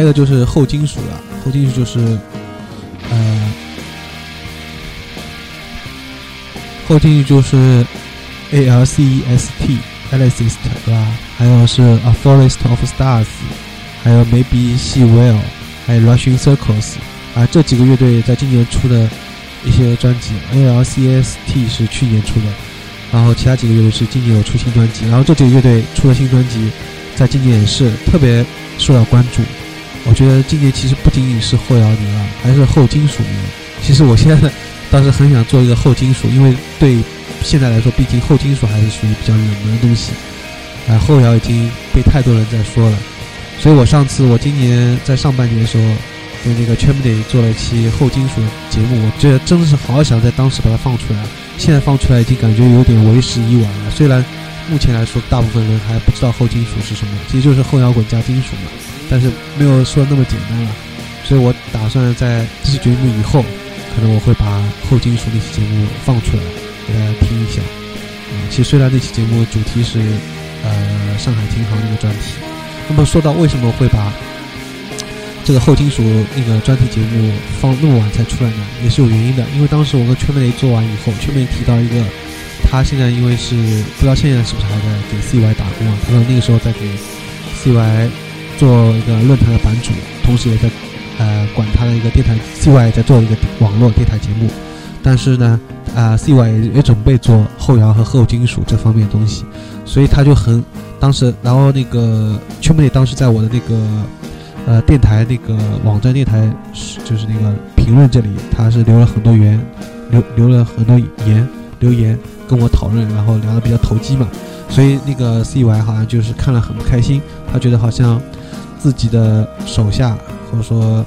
还有个就是后金属了，后金属就是呃，后金属就是 A L C E S T Alicist 对吧？还有是 A Forest of Stars，还有 Maybe She Will，还有 Rushing Circles 啊，这几个乐队在今年出的一些专辑，A L C S T 是去年出的，然后其他几个乐队是今年有出新专辑，然后这几个乐队出了新专辑，在今年也是特别受到关注。我觉得今年其实不仅仅是后摇年了，还是后金属年。其实我现在倒是很想做一个后金属，因为对现在来说，毕竟后金属还是属于比较冷门的东西。啊，后摇已经被太多人在说了，所以我上次我今年在上半年的时候，跟那个 c h a m d y 做了一期后金属节目，我觉得真的是好想在当时把它放出来。现在放出来已经感觉有点为时已晚了。虽然目前来说，大部分人还不知道后金属是什么，其实就是后摇滚加金属嘛。但是没有说那么简单了，所以我打算在这期节目以后，可能我会把后金属那期节目放出来给大家听一下。嗯，其实虽然那期节目主题是呃上海琴行那个专题，那么说到为什么会把这个后金属那个专题节目放那么晚才出来呢？也是有原因的。因为当时我跟圈妹做完以后，圈妹提到一个，他现在因为是不知道现在是不是还在给 CY 打工啊？他说那个时候在给 CY。做一个论坛的版主，同时也在，呃，管他的一个电台，CY 在做一个网络电台节目。但是呢，啊，CY 也准备做后摇和后金属这方面的东西，所以他就很当时，然后那个圈妹当时在我的那个，呃，电台那个网站电台，就是那个评论这里，他是留了很多言，留留了很多言留言跟我讨论，然后聊得比较投机嘛，所以那个 CY 好像就是看了很不开心，他觉得好像。自己的手下，或者说，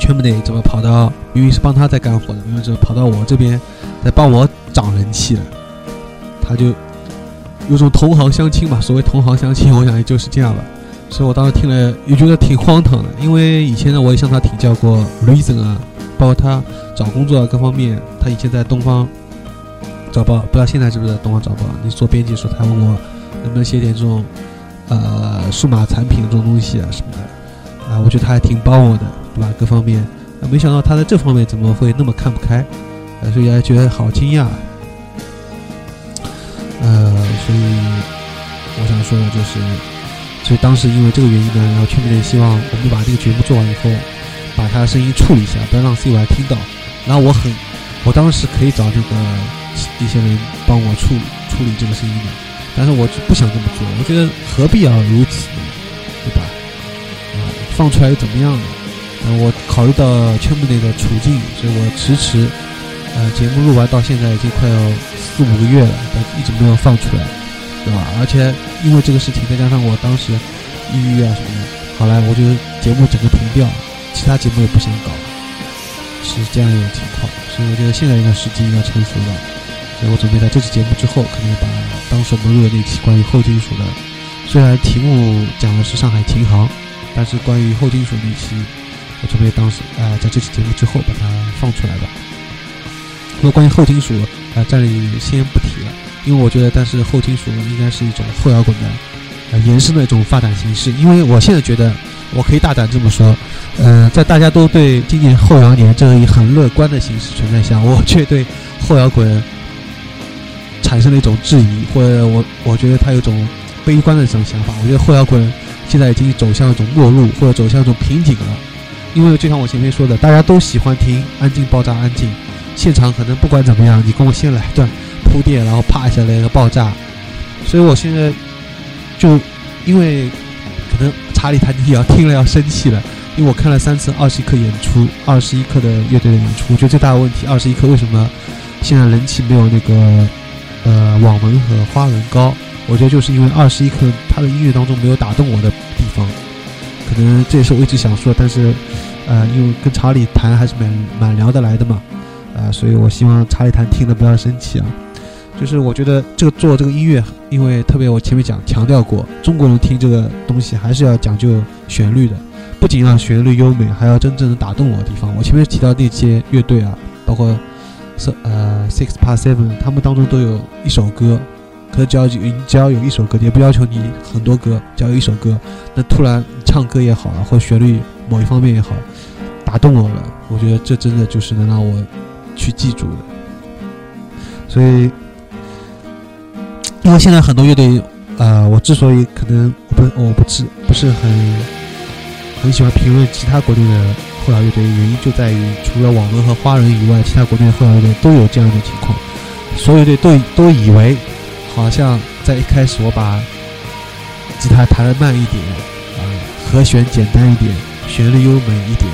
全部得怎么跑到明明是帮他在干活的，明明是跑到我这边在帮我涨人气了，他就有种同行相亲吧。所谓同行相亲，我想也就是这样吧。所以我当时听了也觉得挺荒唐的，因为以前呢我也向他请教过 reason 啊，包括他找工作啊各方面。他以前在东方早报，不知道现在是不是在东方早报。你做编辑的时候，他问我能不能写点这种。呃，数码产品这种东西啊什么的，啊，我觉得他还挺帮我的，对吧？各方面，啊，没想到他在这方面怎么会那么看不开，啊，所以还觉得好惊讶。呃，所以我想说的就是，所以当时因为这个原因呢，然后全面的希望我们把这个节目做完以后，把他的声音处理一下，不要让 C 还听到。然后我很，我当时可以找这个一些人帮我处理处理这个声音的。但是我就不想这么做，我觉得何必要如此，对吧？啊，放出来又怎么样呢？呃，我考虑到圈部内的处境，所以我迟迟，呃，节目录完到现在已经快要四五个月了，但一直没有放出来，对吧？而且因为这个事情，再加上我当时抑郁啊什么的，好了，我就节目整个停掉，其他节目也不想搞，是这样一种情况。所以我觉得现在应该时机应该成熟了。我准备在这期节目之后，可能把当时我们录的那期关于后金属的，虽然题目讲的是上海琴行，但是关于后金属那期，我准备当时呃在这期节目之后把它放出来吧。那么关于后金属，呃，这里先不提了，因为我觉得，但是后金属应该是一种后摇滚的呃延伸的一种发展形式。因为我现在觉得，我可以大胆这么说，呃，在大家都对今年后摇年这一很乐观的形式存在下，我却对后摇滚。产生了一种质疑，或者我我觉得他有种悲观的这种想法。我觉得后摇滚现在已经走向一种末路，或者走向一种瓶颈了。因为就像我前面说的，大家都喜欢听安静、爆炸、安静。现场可能不管怎么样，你跟我先来一段铺垫，然后啪一下来一个爆炸。所以我现在就因为可能查理·谭尼要听了要生气了，因为我看了三次二十一克演出，二十一克的乐队的演出，我觉得最大的问题，二十一克为什么现在人气没有那个。呃，网文和花纹高，我觉得就是因为二十一克他的音乐当中没有打动我的地方，可能这也是我一直想说，但是，呃，因为跟查理谈还是蛮蛮聊得来的嘛，啊，所以我希望查理谈听的不要生气啊。就是我觉得这个做这个音乐，因为特别我前面讲强调过，中国人听这个东西还是要讲究旋律的，不仅要旋律优美，还要真正能打动我的地方。我前面提到那些乐队啊，包括。是呃，Six Past Seven，他们当中都有一首歌，可只要你只要有一首歌，也不要求你很多歌，只要有一首歌，那突然唱歌也好啊，或旋律某一方面也好，打动我了，我觉得这真的就是能让我去记住的。所以，因为现在很多乐队，啊，我之所以可能我不我不是不是很很喜欢评论其他国内的后摇乐队，原因就在于除了网文和花人以外，其他国内的后摇乐队都有这样的情况，所有队都都以为。好像在一开始我把吉他弹的慢一点，啊，和弦简单一点，旋律优美一点，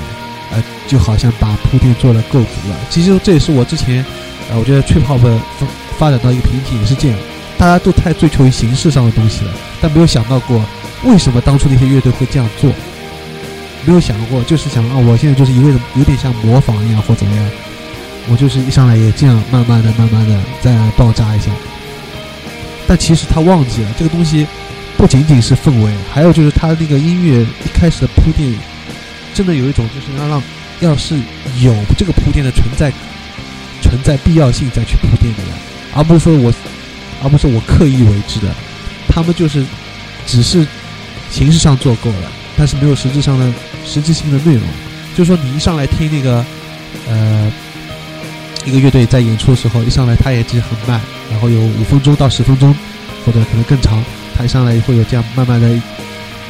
呃，就好像把铺垫做的够足了。其实这也是我之前，呃，我觉得 trip hop 发发展到一个瓶颈也是这样，大家都太追求于形式上的东西了，但没有想到过为什么当初那些乐队会这样做，没有想过就是想啊，我现在就是一味的有点像模仿一样或怎么样，我就是一上来也这样慢慢的、慢慢的再爆炸一下。但其实他忘记了，这个东西不仅仅是氛围，还有就是他那个音乐一开始的铺垫，真的有一种就是要让，要是有这个铺垫的存在，存在必要性再去铺垫的呀，而不是说我，而不是我刻意为之的。他们就是只是形式上做够了，但是没有实质上的实质性的内容。就是说，你一上来听那个，呃。一个乐队在演出的时候，一上来他也其实很慢，然后有五分钟到十分钟，或者可能更长，他一上来会有这样慢慢的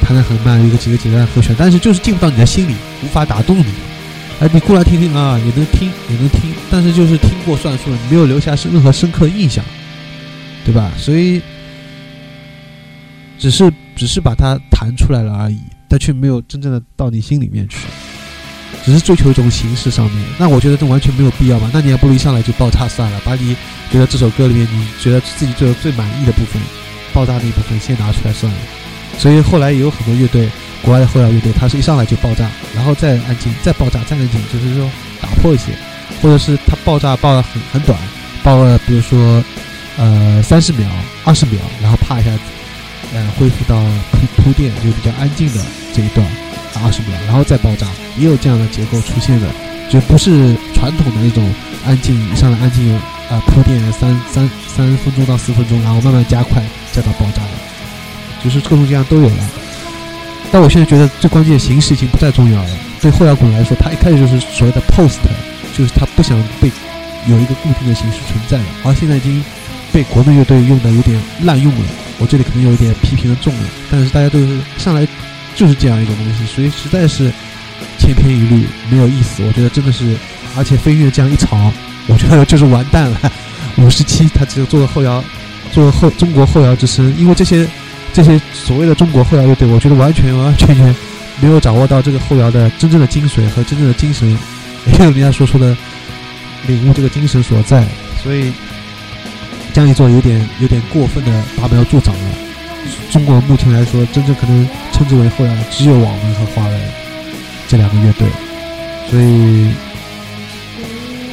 弹得很慢，一个几个简单的和弦，但是就是进不到你的心里，无法打动你。哎，你过来听听啊，也能听也能听，但是就是听过算数了，你没有留下任何深刻印象，对吧？所以只是只是把它弹出来了而已，但却没有真正的到你心里面去。只是追求一种形式上面，那我觉得这完全没有必要吧？那你还不如一上来就爆炸算了，把你觉得这首歌里面你觉得自己最最满意的部分，爆炸那一部分先拿出来算了。所以后来也有很多乐队，国外的后摇乐队，他是一上来就爆炸，然后再安静，再爆炸，再安静，就是说打破一些，或者是他爆炸爆的很很短，爆了比如说呃三十秒、二十秒，然后啪一下子，呃恢复到铺铺垫就比较安静的这一段。二十秒，然后再爆炸，也有这样的结构出现的，就不是传统的那种安静，一上来安静啊铺垫三三三分钟到四分钟，然后慢慢加快再到爆炸的，就是各种各样都有了。但我现在觉得最关键形式已经不再重要了。对后摇滚来说，它一开始就是所谓的 post，就是它不想被有一个固定的形式存在了，而现在已经被国内乐队用的有点滥用了。我这里可能有一点批评的重了，但是大家都是上来。就是这样一种东西，所以实在是千篇一律，没有意思。我觉得真的是，而且飞跃这样一炒，我觉得就是完蛋了。五十七，他只有做个后摇，做个后中国后摇之声。因为这些这些所谓的中国后摇乐队，我觉得完全完完全全没有掌握到这个后摇的真正的精髓和真正的精神，没有人家说出的领悟这个精神所在。所以这样一座，有点有点过分的拔苗助长了。中国目前来说，真正可能称之为后来的只有网文和华人这两个乐队，所以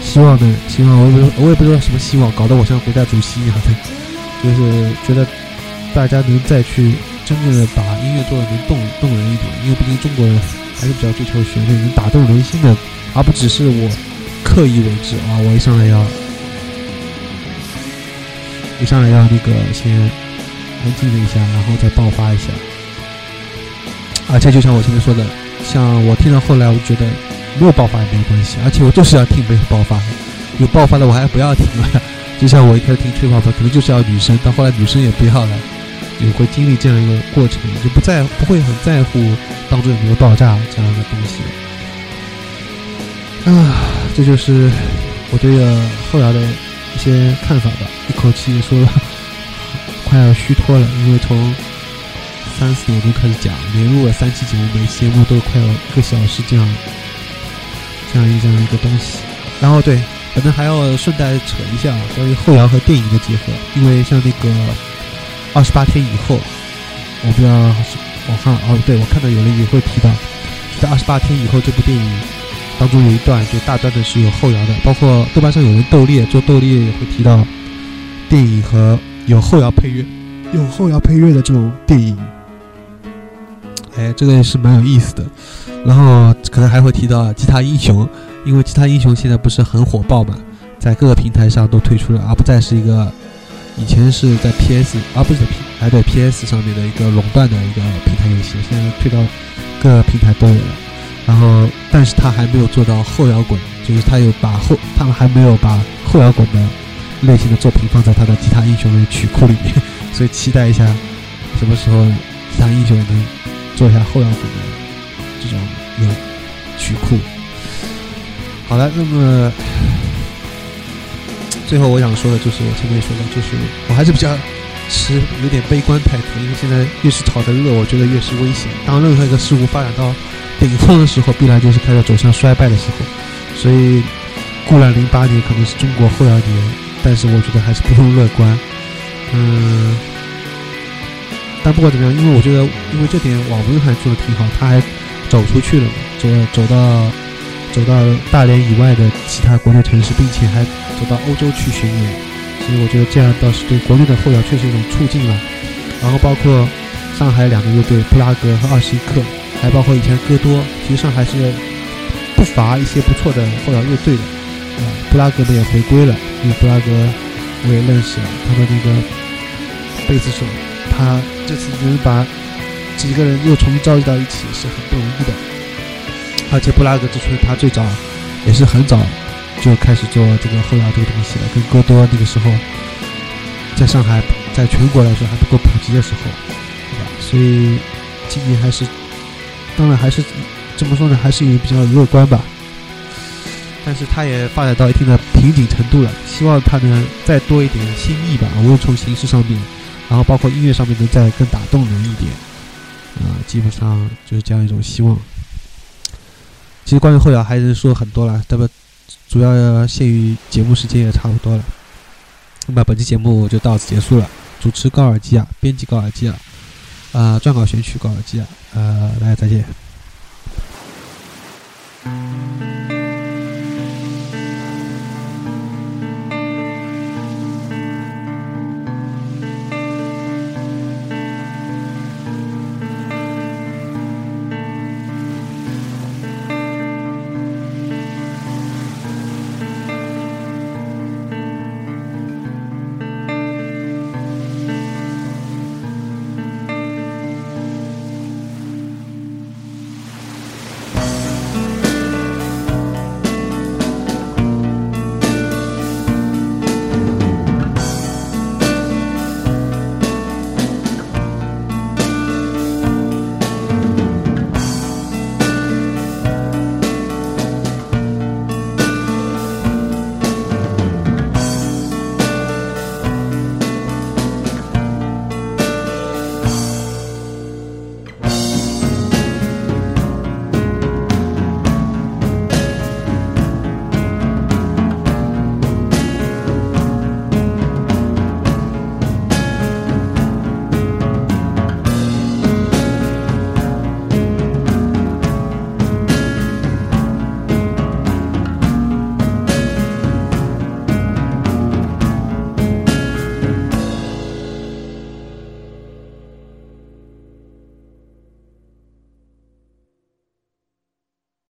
希望呢，希望我也不我也不知道什么希望，搞得我像国家主席一样的，就是觉得大家能再去真正的把音乐做的能动动人一点，因为毕竟中国人还是比较追求旋律，能打动人心的，而不只是我刻意为之啊，我一上来要一上来要那个先。安静了一下，然后再爆发一下。而且就像我前面说的，像我听到后来，我觉得没有爆发也没有关系，而且我就是要听没有爆发，有爆发的我还不要听了。就像我一开始听吹泡泡，可能就是要女生，到后来女生也不要了，也会经历这样一个过程，就不在不会很在乎当中有没有爆炸这样的东西。啊，这就是我对后摇的一些看法吧，一口气说了。快要虚脱了，因为从三四点钟开始讲，连录了三期节目，每期节目都快要一个小时这样，这样一这样一个东西。然后对，可能还要顺带扯一下关于后摇和电影的结合，因为像那个二十八天以后，我不知道我看哦，对我看到有人也会提到，在二十八天以后这部电影当中有一段就大段的是有后摇的，包括豆瓣上有人斗猎做斗猎也会提到电影和。有后摇配乐，有后摇配乐的这种电影，哎，这个也是蛮有意思的。然后可能还会提到《吉他英雄》，因为《吉他英雄》现在不是很火爆嘛，在各个平台上都推出了，而不再是一个以前是在 PS 啊，不是 P，哎对 PS 上面的一个垄断的一个平台游戏，现在推到各个平台都有了。然后，但是他还没有做到后摇滚，就是他有把后，他们还没有把后摇滚的类型的作品放在他的吉他英雄的曲库里面，所以期待一下什么时候吉他英雄能做一下后摇滚的这种有曲库。好了，那么。最后我想说的就是我前面说的，就是我还是比较持有点悲观态度，因为现在越是炒得热，我觉得越是危险。当任何一个事物发展到顶峰的时候，必然就是开始走向衰败的时候。所以，固然零八年可能是中国后摇年，但是我觉得还是不用乐观。嗯，但不管怎么样，因为我觉得，因为这点网文还做的挺好，他还走出去了，走走到。走到大连以外的其他国内城市，并且还走到欧洲去巡演，所以我觉得这样倒是对国内的后摇确实一种促进了。然后包括上海两个乐队布拉格和二十一克，还包括以前歌多，其实上海是不乏一些不错的后摇乐队的。啊，布拉格呢也回归了，因为布拉格我也认识了，他的那个贝斯手，他这次能把几个人又重新召集到一起，是很不容易的。而且布拉格之春，他最早也是很早就开始做这个后摇这个东西了，跟戈多那个时候在上海，在全国来说还不够普及的时候，对吧？所以今年还是，当然还是怎么说呢？还是也比较乐观吧。但是他也发展到一定的瓶颈程度了，希望他能再多一点新意吧，无论从形式上面，然后包括音乐上面能再更打动人一点。啊，基本上就是这样一种希望。其实关于后摇还能说很多了，那么主要限于节目时间也差不多了。那么本期节目就到此结束了。主持高尔基啊，编辑高尔基啊，啊，撰稿选曲高尔基啊，呃，大家再见。